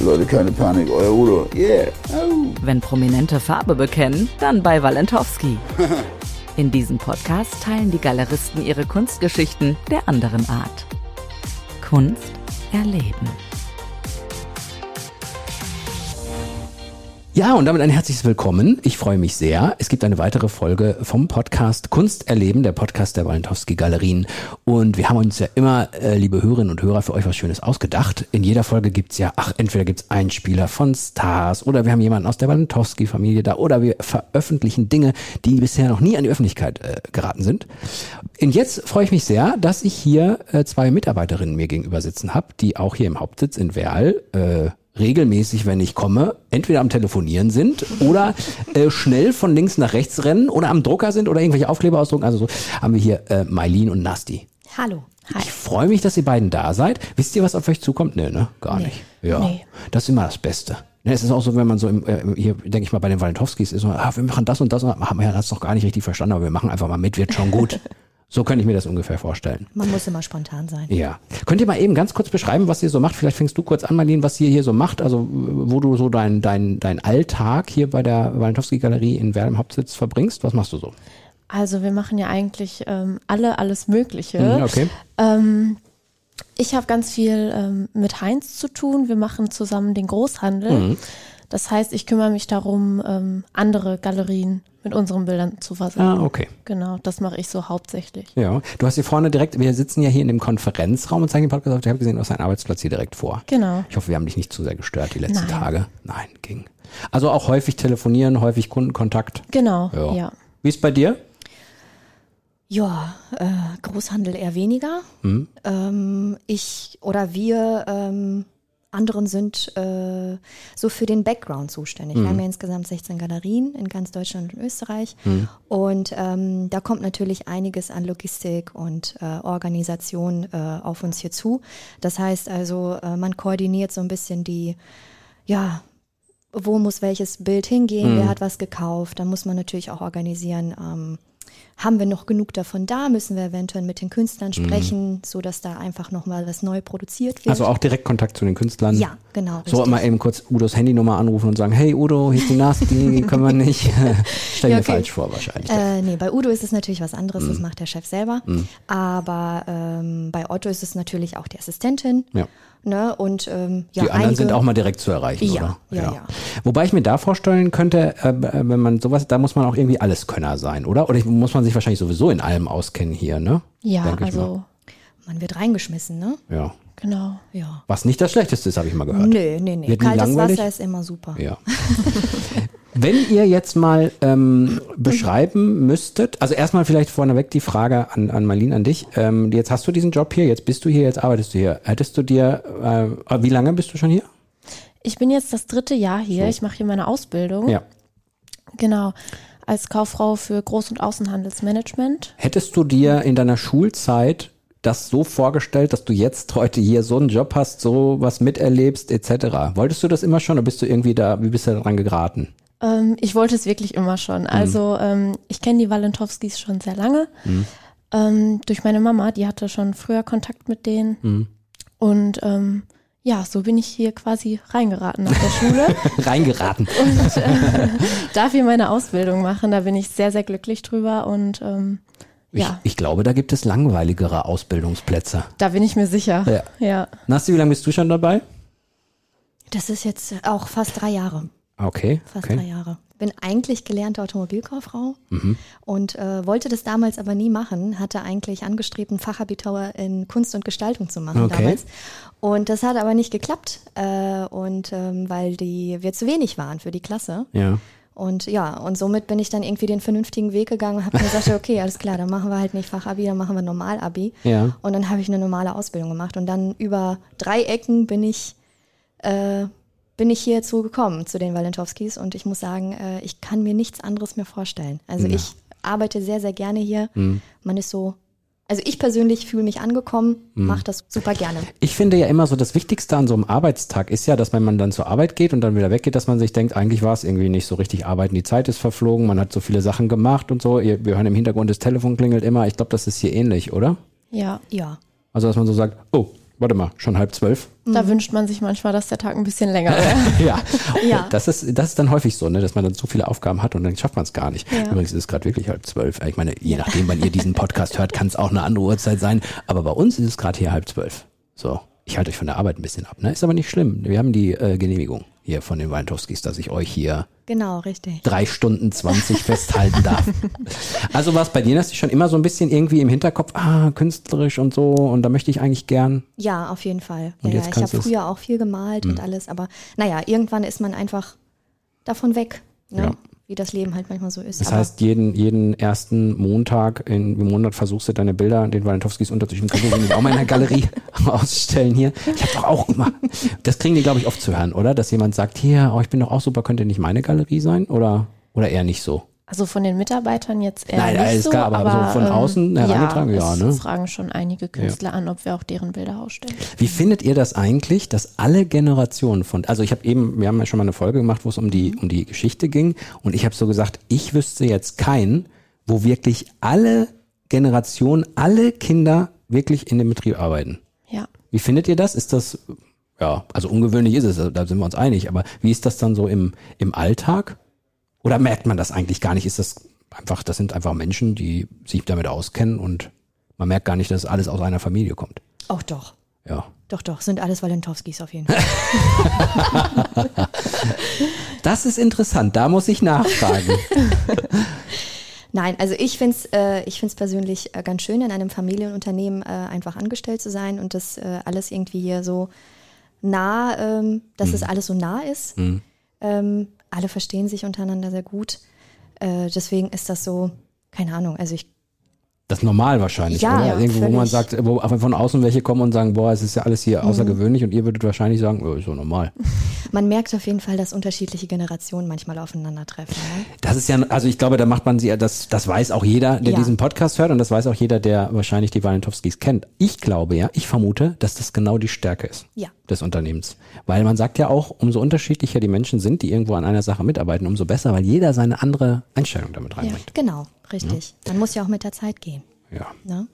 Leute, keine Panik, euer Udo. Yeah. Wenn Prominente Farbe bekennen, dann bei Walentowski. In diesem Podcast teilen die Galeristen ihre Kunstgeschichten der anderen Art. Kunst erleben. Ja, und damit ein herzliches Willkommen. Ich freue mich sehr. Es gibt eine weitere Folge vom Podcast Kunst erleben, der Podcast der Walentowski Galerien. Und wir haben uns ja immer, äh, liebe Hörerinnen und Hörer, für euch was Schönes ausgedacht. In jeder Folge gibt's ja, ach, entweder gibt's einen Spieler von Stars oder wir haben jemanden aus der Walentowski-Familie da oder wir veröffentlichen Dinge, die bisher noch nie an die Öffentlichkeit äh, geraten sind. Und jetzt freue ich mich sehr, dass ich hier äh, zwei Mitarbeiterinnen mir gegenüber sitzen habe, die auch hier im Hauptsitz in Werl äh, regelmäßig, wenn ich komme, entweder am Telefonieren sind oder äh, schnell von links nach rechts rennen oder am Drucker sind oder irgendwelche Aufkleber ausdrucken. Also so haben wir hier äh, Mailin und Nasti. Hallo. Hi. Ich freue mich, dass ihr beiden da seid. Wisst ihr, was auf euch zukommt? Nee, ne? Gar Nee. nicht. Ja. Nee. Das ist immer das Beste. Ne, es ist auch so, wenn man so im, äh, hier, denke ich mal, bei den Walentowskis ist so, ah, wir machen das und das und haben wir ja das noch gar nicht richtig verstanden, aber wir machen einfach mal mit, wird schon gut. so könnte ich mir das ungefähr vorstellen. Man muss immer spontan sein. Ja. Könnt ihr mal eben ganz kurz beschreiben, was ihr so macht? Vielleicht fängst du kurz an, Marlene, was ihr hier so macht, also wo du so dein, dein, dein Alltag hier bei der Walentowski-Galerie in Werl im Hauptsitz verbringst. Was machst du so? Also wir machen ja eigentlich ähm, alle alles Mögliche. Mhm, okay. Ähm, ich habe ganz viel ähm, mit Heinz zu tun. Wir machen zusammen den Großhandel. Mhm. Das heißt, ich kümmere mich darum, ähm, andere Galerien mit unseren Bildern zu versehen. Ah, okay. Genau, das mache ich so hauptsächlich. Ja. Du hast hier vorne direkt, wir sitzen ja hier in dem Konferenzraum und zeigen den Podcast auf. Ich habe gesehen, du hast deinen Arbeitsplatz hier direkt vor. Genau. Ich hoffe, wir haben dich nicht zu sehr gestört die letzten Nein. Tage. Nein, ging. Also auch häufig telefonieren, häufig Kundenkontakt. Genau, Ja. ja. Wie ist bei dir? Ja, äh, Großhandel eher weniger. Hm? Ähm, ich oder wir ähm, anderen sind äh, so für den Background zuständig. Wir haben ja insgesamt 16 Galerien in ganz Deutschland und Österreich. Und ähm, da kommt natürlich einiges an Logistik und äh, Organisation äh, auf uns hier zu. Das heißt also, äh, man koordiniert so ein bisschen die, ja, wo muss welches Bild hingehen, wer hat was gekauft. Da muss man natürlich auch organisieren, ähm, haben wir noch genug davon da, müssen wir eventuell mit den Künstlern sprechen, so dass da einfach nochmal was neu produziert wird. Also auch direkt Kontakt zu den Künstlern. Ja, genau, So richtig. mal eben kurz Udos Handynummer anrufen und sagen, hey Udo, hier ist die Nasti, können wir nicht. Stell Ja, mir okay. falsch vor wahrscheinlich. Äh, nee, bei Udo ist es natürlich was anderes, Mhm. das macht der Chef selber. Aber ähm, bei Otto ist es natürlich auch die Assistentin. Ja. Ne? Und ähm, ja, die anderen einige, sind auch mal direkt zu erreichen, Ja, oder? ja, ja. Wobei ich mir da vorstellen könnte, äh, wenn man sowas, da muss man auch irgendwie Alleskönner sein, oder? Oder muss man sich wahrscheinlich sowieso in allem auskennen hier, ne? Ja, Denk also Man wird reingeschmissen, ne? Ja. genau. Ja. Was nicht das Schlechteste ist, habe ich mal gehört. Nee, nee, nee. Wird Kaltes? Wasser ist immer super. Ja. Wenn ihr jetzt mal ähm, beschreiben müsstet, also erstmal vielleicht vorneweg die Frage an, an Marlene, an dich. Ähm, jetzt hast du diesen Job hier, jetzt bist du hier, jetzt arbeitest du hier. Hättest du dir, äh, wie lange bist du schon hier? Ich bin jetzt das dritte Jahr hier. Ich mache hier meine Ausbildung. Ja. Genau. Als Kauffrau für Groß- und Außenhandelsmanagement. Hättest du dir in deiner Schulzeit das so vorgestellt, dass du jetzt heute hier so einen Job hast, so was miterlebst, etc. Wolltest du das immer schon oder bist du irgendwie da, wie bist du da dran geraten? Ähm, ich wollte es wirklich immer schon. Also ähm, ich kenne die Walentowskis schon sehr lange. Ähm, durch meine Mama, die hatte schon früher Kontakt mit denen. Und ähm, ja, so bin ich hier quasi reingeraten nach der Schule Reingeraten. und äh, darf hier meine Ausbildung machen. Da bin ich sehr, sehr glücklich drüber und ähm, ja, Ich, ich glaube, da gibt es langweiligere Ausbildungsplätze. da bin ich mir sicher. Ja. ja. Nasti, wie lange bist du schon dabei? Das ist jetzt auch fast drei Jahre. Okay. Fast okay. drei Jahre. Bin eigentlich gelernte Automobilkauffrau Mhm. und äh, wollte das damals aber nie machen. Hatte eigentlich angestrebt, einen Fachabitur in Kunst und Gestaltung zu machen Okay. damals. Und das hat aber nicht geklappt. Äh, und ähm, weil die wir zu wenig waren für die Klasse. Ja. Und ja, und somit bin ich dann irgendwie den vernünftigen Weg gegangen und habe mir gesagt, okay, alles klar, dann machen wir halt nicht Fachabi, dann machen wir Normalabi. Ja. Und dann habe ich eine normale Ausbildung gemacht. Und dann über drei Ecken bin ich äh, bin ich hierzu gekommen, zu den Walentowskis. Und ich muss sagen, äh, ich kann mir nichts anderes mehr vorstellen. Also Ja. ich arbeite sehr, sehr gerne hier. Mhm. Man ist so, also ich persönlich fühle mich angekommen, Mhm. mache das super gerne. Ich finde ja immer so, das Wichtigste an so einem Arbeitstag ist ja, dass wenn man dann zur Arbeit geht und dann wieder weggeht, dass man sich denkt, eigentlich war es irgendwie nicht so richtig arbeiten, die Zeit ist verflogen, man hat so viele Sachen gemacht und so. Wir hören im Hintergrund, das Telefon klingelt immer. Ich glaube, das ist hier ähnlich, oder? Ja, Ja. Also, dass man so sagt, oh, warte mal, schon halb zwölf. da wünscht man sich manchmal, dass der Tag ein bisschen länger wäre. ja. Ja. Das ist, das ist dann häufig so, ne, dass man dann so viele Aufgaben hat und dann schafft man es gar nicht. Ja. Übrigens ist es gerade wirklich halb zwölf. Ich meine, je nachdem, wann ihr diesen Podcast hört, kann es auch eine andere Uhrzeit sein. Aber bei uns ist es gerade hier halb zwölf. So. Ich halte euch von der Arbeit ein bisschen ab, ne? Ist aber nicht schlimm. Wir haben die äh, Genehmigung hier von den Weintovskis, dass ich euch hier Genau, richtig. drei Stunden zwanzig festhalten darf. Also war es bei dir, dass die schon immer so ein bisschen irgendwie im Hinterkopf, ah, künstlerisch und so, und da möchte ich eigentlich gern. Ja, auf jeden Fall. Und Ja, jetzt ja, ich habe früher auch viel gemalt und alles, aber naja, irgendwann ist man einfach davon weg, ne? Ja. Wie das Leben halt manchmal so ist. Das aber heißt, jeden, jeden ersten Montag in, im Monat versuchst du deine Bilder den Walentowskis unterzuschieben. Können wir auch mal in der Galerie ausstellen hier. Ich habe doch auch immer. Das kriegen die, glaube ich, oft zu hören, oder? Dass jemand sagt, hier, oh, ich bin doch auch super, könnte nicht meine Galerie sein? Oder, oder eher nicht so? Also von den Mitarbeitern jetzt eher Nein, nicht alles so, klar, aber so von außen herangetragen, ja, es ne? fragen schon einige Künstler an, ob wir auch deren Bilder ausstellen. Wie findet ihr das eigentlich, dass alle Generationen von, also ich habe eben, wir haben ja schon mal eine Folge gemacht, wo es um die, um die Geschichte ging und ich habe so gesagt, ich wüsste jetzt keinen, wo wirklich alle Generationen, alle Kinder wirklich in dem Betrieb arbeiten. Ja. Wie findet ihr das? Ist das, ja, also ungewöhnlich ist es, da sind wir uns einig, aber wie ist das dann so im, im Alltag? Oder merkt man das eigentlich gar nicht? Ist das einfach, das sind einfach Menschen, die sich damit auskennen und man merkt gar nicht, dass alles aus einer Familie kommt. auch doch. Ja. Doch, doch, sind alles Walentowskis auf jeden Fall. Das ist interessant, da muss ich nachfragen. Nein, also ich finde es äh, ich find's persönlich äh, ganz schön, in einem Familienunternehmen äh, einfach angestellt zu sein und das äh, alles irgendwie hier so nah, ähm, dass es alles so nah ist. Ähm, alle verstehen sich untereinander sehr gut. Äh, deswegen ist das so, keine Ahnung, also ich Das ist normal wahrscheinlich, Ja, oder? ja, Irgendwo, wo man sagt, wo von außen welche kommen und sagen, boah, es ist ja alles hier außergewöhnlich und ihr würdet wahrscheinlich sagen, oh, ist so normal. Man merkt auf jeden Fall, dass unterschiedliche Generationen manchmal aufeinandertreffen. Ne? Das ist ja, also ich glaube, da macht man sie, das, das weiß auch jeder, der Ja. diesen Podcast hört und das weiß auch jeder, der wahrscheinlich die Walentowskis kennt. Ich glaube ja, ich vermute, dass das genau die Stärke ist Ja. des Unternehmens. Weil man sagt ja auch, umso unterschiedlicher die Menschen sind, die irgendwo an einer Sache mitarbeiten, umso besser, weil jeder seine andere Einstellung damit reinbringt. Genau, richtig. Man muss ja auch mit der Zeit gehen. Ja. Ne?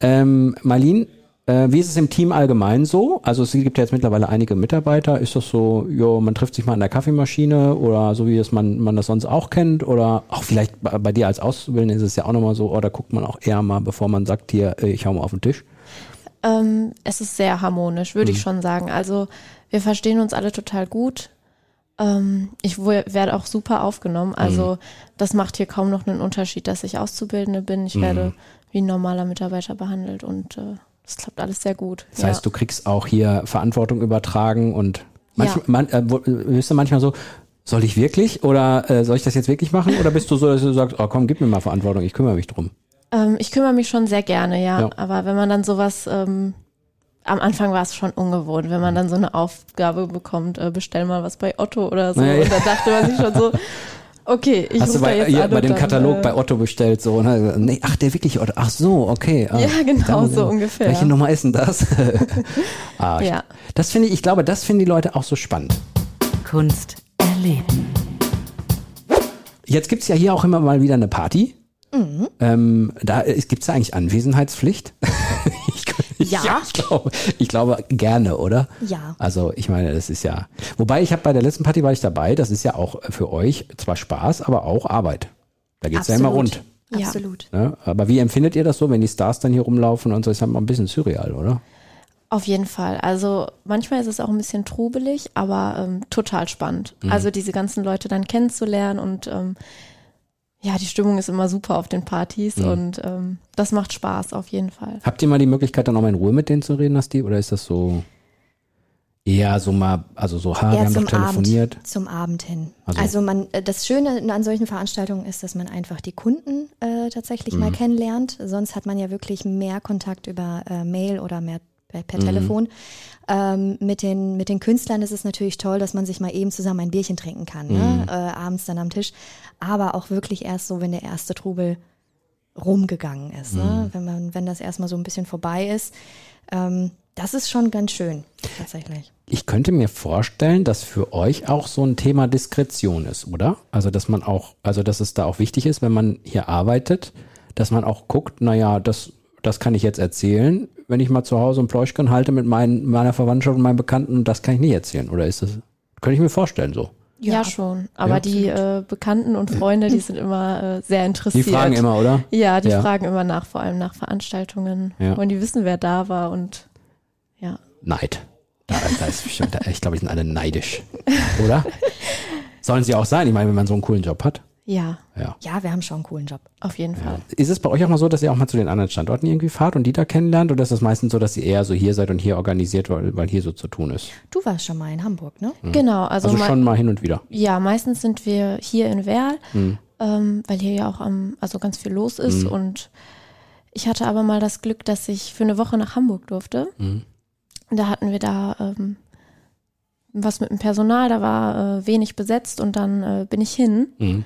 Ähm, Marlene, äh, wie ist es im Team allgemein so? Also es gibt ja jetzt mittlerweile einige Mitarbeiter. Ist das so, jo, man trifft sich mal an der Kaffeemaschine oder so wie es man, man das sonst auch kennt? Oder auch vielleicht bei, bei dir als Auszubildende ist es ja auch nochmal so, oder guckt man auch eher mal, bevor man sagt, hier, ich hau mal auf den Tisch? Ähm, es ist sehr harmonisch, würde ich schon sagen. Also wir verstehen uns alle total gut. Ähm, ich werde auch super aufgenommen. Also das macht hier kaum noch einen Unterschied, dass ich Auszubildende bin. Ich werde wie ein normaler Mitarbeiter behandelt und äh, das klappt alles sehr gut. Das heißt, du kriegst auch hier Verantwortung übertragen und manchmal, man, äh, bist du manchmal so, soll ich wirklich oder äh, soll ich das jetzt wirklich machen? Oder bist du so, dass du sagst, oh komm, gib mir mal Verantwortung, ich kümmere mich drum? Ähm, ich kümmere mich schon sehr gerne, ja. Ja. Aber wenn man dann sowas, ähm, am Anfang war es schon ungewohnt, wenn man dann so eine Aufgabe bekommt, äh, bestell mal was bei Otto oder so. Ja, ja. Und da dachte man sich schon so, okay, ich Hast du bei, jetzt hier, an bei dem dann, Katalog äh, bei Otto bestellt so? Ne? Nee, ach, der wirklich Otto. Ach so, okay. Ah, Ja, genau, dann, so äh, ungefähr. Welche Nummer ist denn das? ah, ich- Ja. Das finde ich, ich glaube, das finden die Leute auch so spannend. Kunst erleben. Jetzt gibt's ja hier auch immer mal wieder eine Party. Mhm. Ähm, da gibt es eigentlich Anwesenheitspflicht? ich, Ja. ich, glaube, ich glaube gerne, oder? Ja. Also ich meine, das ist ja. Wobei ich habe bei der letzten Party war ich dabei. Das ist ja auch für euch zwar Spaß, aber auch Arbeit. Da geht's ja immer rund. Ja. Absolut. Ne? Aber wie empfindet ihr das so, wenn die Stars dann hier rumlaufen und so? Ist ja mal ein bisschen surreal, oder? Auf jeden Fall. Also manchmal ist es auch ein bisschen trubelig, aber ähm, total spannend. Mhm. Also diese ganzen Leute dann kennenzulernen und ähm, ja, die Stimmung ist immer super auf den Partys Mhm. und ähm, das macht Spaß auf jeden Fall. Habt ihr mal die Möglichkeit, dann auch mal in Ruhe mit denen zu reden, Nasti? Oder ist das so eher so mal, also so, ha, wir haben doch telefoniert? Abend, zum Abend hin. Also- Also, man, äh, das Schöne an solchen Veranstaltungen ist, dass man einfach die Kunden äh, tatsächlich Mhm. mal kennenlernt. Sonst hat man ja wirklich mehr Kontakt über äh, Mail oder mehr per, per Telefon. Ähm, mit, den, mit den Künstlern ist es natürlich toll, dass man sich mal eben zusammen ein Bierchen trinken kann, ne? äh, abends dann am Tisch. Aber auch wirklich erst so, wenn der erste Trubel rumgegangen ist. Ne? Wenn, man, wenn das erstmal so ein bisschen vorbei ist. Ähm, das ist schon ganz schön, tatsächlich. Ich könnte mir vorstellen, dass für euch auch so ein Thema Diskretion ist, oder? Also, dass man auch, also, dass es da auch wichtig ist, wenn man hier arbeitet, dass man auch guckt, naja, das, das kann ich jetzt erzählen, wenn ich mal zu Hause ein Pläuschchen halte mit meinen, meiner Verwandtschaft und meinen Bekannten, das kann ich nicht erzählen, oder ist das, könnte ich mir vorstellen so? Ja, Ja, schon. Aber Ja. die äh, Bekannten und Freunde, die sind immer äh, sehr Die interessiert. fragen immer, oder? Ja, die Ja. fragen immer nach, vor allem nach Veranstaltungen. Ja. Wollen die wissen, wer da war und ja. Neid. Da, da ist bestimmt, ich glaube, die sind alle neidisch, oder? Sollen sie auch sein? Ich meine, wenn man so einen coolen Job hat. Ja, Ja. Ja, wir haben schon einen coolen Job. auf jeden Fall. Ist es bei euch auch mal so, dass ihr auch mal zu den anderen Standorten irgendwie fahrt und die da kennenlernt? Oder ist das meistens so, dass ihr eher so hier seid und hier organisiert, weil, weil hier so zu tun ist? Du warst schon mal in Hamburg, ne? Genau, also, Also schon mal hin und wieder. ja, meistens sind wir hier in Werl, Hm. ähm, weil hier ja auch am, also ganz viel los ist und ich hatte aber mal das Glück, dass ich für eine Woche nach Hamburg durfte. Hm. Da hatten wir da ähm, was mit dem Personal, da war äh, wenig besetzt und dann äh, bin ich hin Mhm.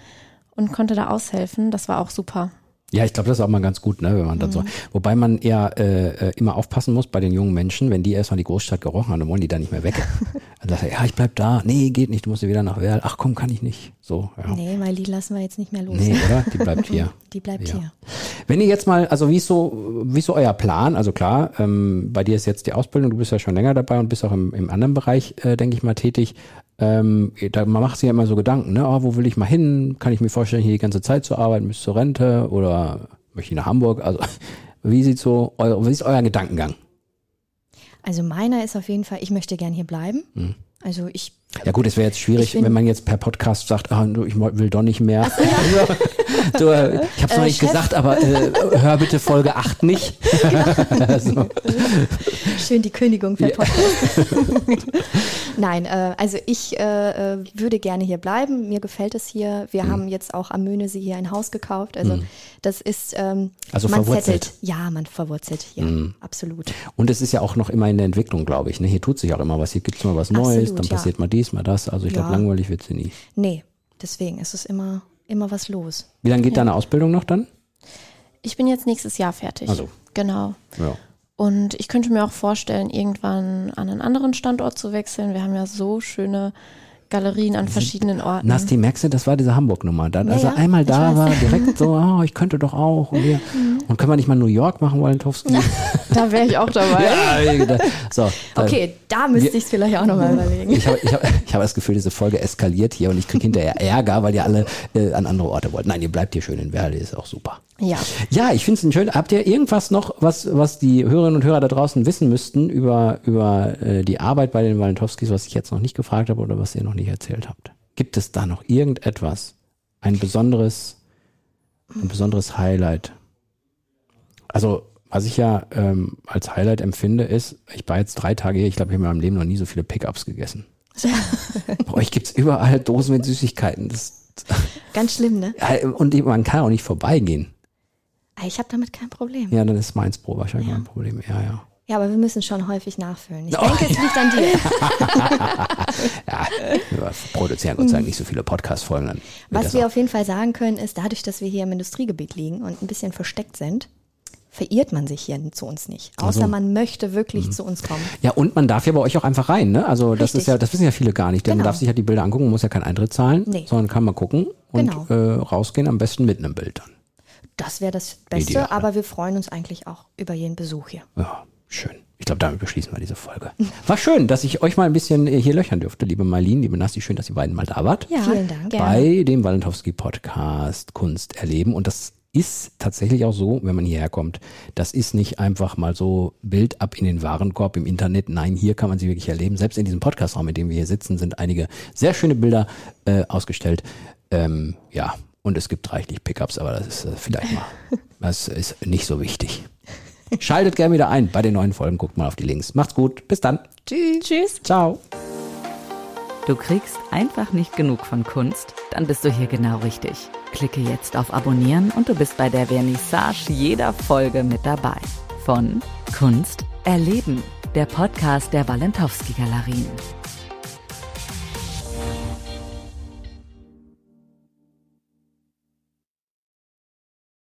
Und konnte da aushelfen. Das war auch super. Ja, ich glaube, das ist auch mal ganz gut, ne, wenn man dann so. Wobei man eher äh, immer aufpassen muss bei den jungen Menschen, wenn die erstmal die Großstadt gerochen haben, dann wollen die da nicht mehr weg. dann sagt er, ja, ich bleib da. Nee, geht nicht, du musst wieder nach Werl. Ach komm, kann ich nicht. So, ja. Nee, Nee, weil die lassen wir jetzt nicht mehr los. oder? Die bleibt hier. Die bleibt Ja. hier. Wenn ihr jetzt mal, also wie ist so, wie ist so euer Plan? Also klar, ähm, bei dir ist jetzt die Ausbildung, du bist ja schon länger dabei und bist auch im, im anderen Bereich, äh, denke ich mal, tätig. Ähm, da, man macht sich ja immer so Gedanken, ne? Oh, wo will ich mal hin? Kann ich mir vorstellen, hier die ganze Zeit zu arbeiten bis zur Rente oder möchte ich nach Hamburg? Also wie sieht so euer, wie ist euer Gedankengang? Also meiner ist auf jeden Fall, ich möchte gern hier bleiben. Hm. Also ich, Ja gut, es wäre jetzt schwierig, wenn man jetzt per Podcast sagt, ah, ich will doch nicht mehr. Also, du, äh, ich habe es noch Äh, nicht Chef. gesagt, aber äh, hör bitte Folge 8 nicht. so. schön die Kündigung per Podcast. Nein, äh, also ich äh, äh, würde gerne hier bleiben. Mir gefällt es hier. Wir Hm. haben jetzt auch am Möhnesee hier ein Haus gekauft. Also das ist, ähm, Also man verwurzelt. settelt. Ja, man verwurzelt hier. Absolut. Und es ist ja auch noch immer in der Entwicklung, glaube ich. Ne? Hier tut sich auch immer was. Hier gibt's mal was Neues, Absolut, dann ja. passiert mal dies, mal das. Also ich glaube, Ja. langweilig wird sie nie. Nee, deswegen ist es immer, immer was los. Wie lange geht deine Ausbildung noch dann? Ich bin jetzt nächstes Jahr fertig. Also. Genau. Ja. Und ich könnte mir auch vorstellen, irgendwann an einen anderen Standort zu wechseln. Wir haben ja so schöne Galerien an verschiedenen Orten. Nasti, merkst du, das war diese Hamburg-Nummer. Da, als ja, er einmal da war, direkt so, oh, ich könnte doch auch. Und, wir, und können wir nicht mal New York machen, Walentowski? Da wäre ich auch dabei. Ja, so. da- Okay, da müsste ich es vielleicht auch nochmal überlegen. Ich habe ich hab, ich hab das Gefühl, diese Folge eskaliert hier und ich kriege hinterher Ärger, weil ihr alle äh, an andere Orte wollt. Nein, ihr bleibt hier schön in Werle, ist auch super. Ja. Ja, ich finde es schön. Habt ihr irgendwas noch, was, was die Hörerinnen und Hörer da draußen wissen müssten über, über äh, die Arbeit bei den Walentowskis, was ich jetzt noch nicht gefragt habe oder was ihr noch nicht erzählt habt? Gibt es da noch irgendetwas? Ein besonderes, ein besonderes Highlight? Also, was ich ja ähm, als Highlight empfinde, ist, ich war jetzt drei Tage hier, ich glaube, ich habe in meinem Leben noch nie so viele Pickups gegessen. Bei euch gibt's überall Dosen mit Süßigkeiten. Das, Ganz schlimm, ne? und man kann auch nicht vorbeigehen. Ah, Ich habe damit kein Problem. Ja, dann ist Mainz Pro wahrscheinlich mein Problem. Ja, ja. Ja, aber wir müssen schon häufig nachfüllen. Ich Oh, denke, es liegt an dir. Ja, wir produzieren Gott sei Dank nicht so viele Podcast-Folgen. Was das wir auf jeden Fall sagen können, ist, dadurch, dass wir hier im Industriegebiet liegen und ein bisschen versteckt sind, verirrt man sich hier zu uns nicht. Außer man möchte Mhm. wirklich zu uns kommen. Ja, und man darf ja bei euch auch einfach rein, ne? Also das Richtig. ist ja, das wissen ja viele gar nicht. Denn man Genau. darf sich ja die Bilder angucken, man muss ja keinen Eintritt zahlen, Nee. sondern kann mal gucken und Genau. äh, rausgehen, am besten mit einem Bild dann. Das wäre das Beste, Ideal. aber wir freuen uns eigentlich auch über jeden Besuch hier. Ja, schön. Ich glaube, damit beschließen wir diese Folge. War schön, dass ich euch mal ein bisschen äh, hier löchern durfte, liebe Marlene, liebe Nasti. Schön, dass ihr beiden mal da wart. Ja, Vielen Dank. Gerne. bei dem Walentowski Podcast Kunst erleben. Und das ist tatsächlich auch so, wenn man hierher kommt. Das ist nicht einfach mal so Bild ab in den Warenkorb im Internet. Nein, hier kann man sie wirklich erleben. Selbst in diesem Podcastraum, in dem wir hier sitzen, sind einige sehr schöne Bilder äh, ausgestellt. Ähm, ja, und es gibt reichlich Pickups, aber das ist äh, vielleicht mal, das ist nicht so wichtig. Schaltet gerne wieder ein bei den neuen Folgen. Guckt mal auf die Links. Macht's gut. Bis dann. Tschüss. Tschüss. Ciao. Du kriegst einfach nicht genug von Kunst? Dann bist du hier genau richtig. Klicke jetzt auf Abonnieren und du bist bei der Vernissage jeder Folge mit dabei. Von Kunst erleben. der Podcast der Walentowski Galerien.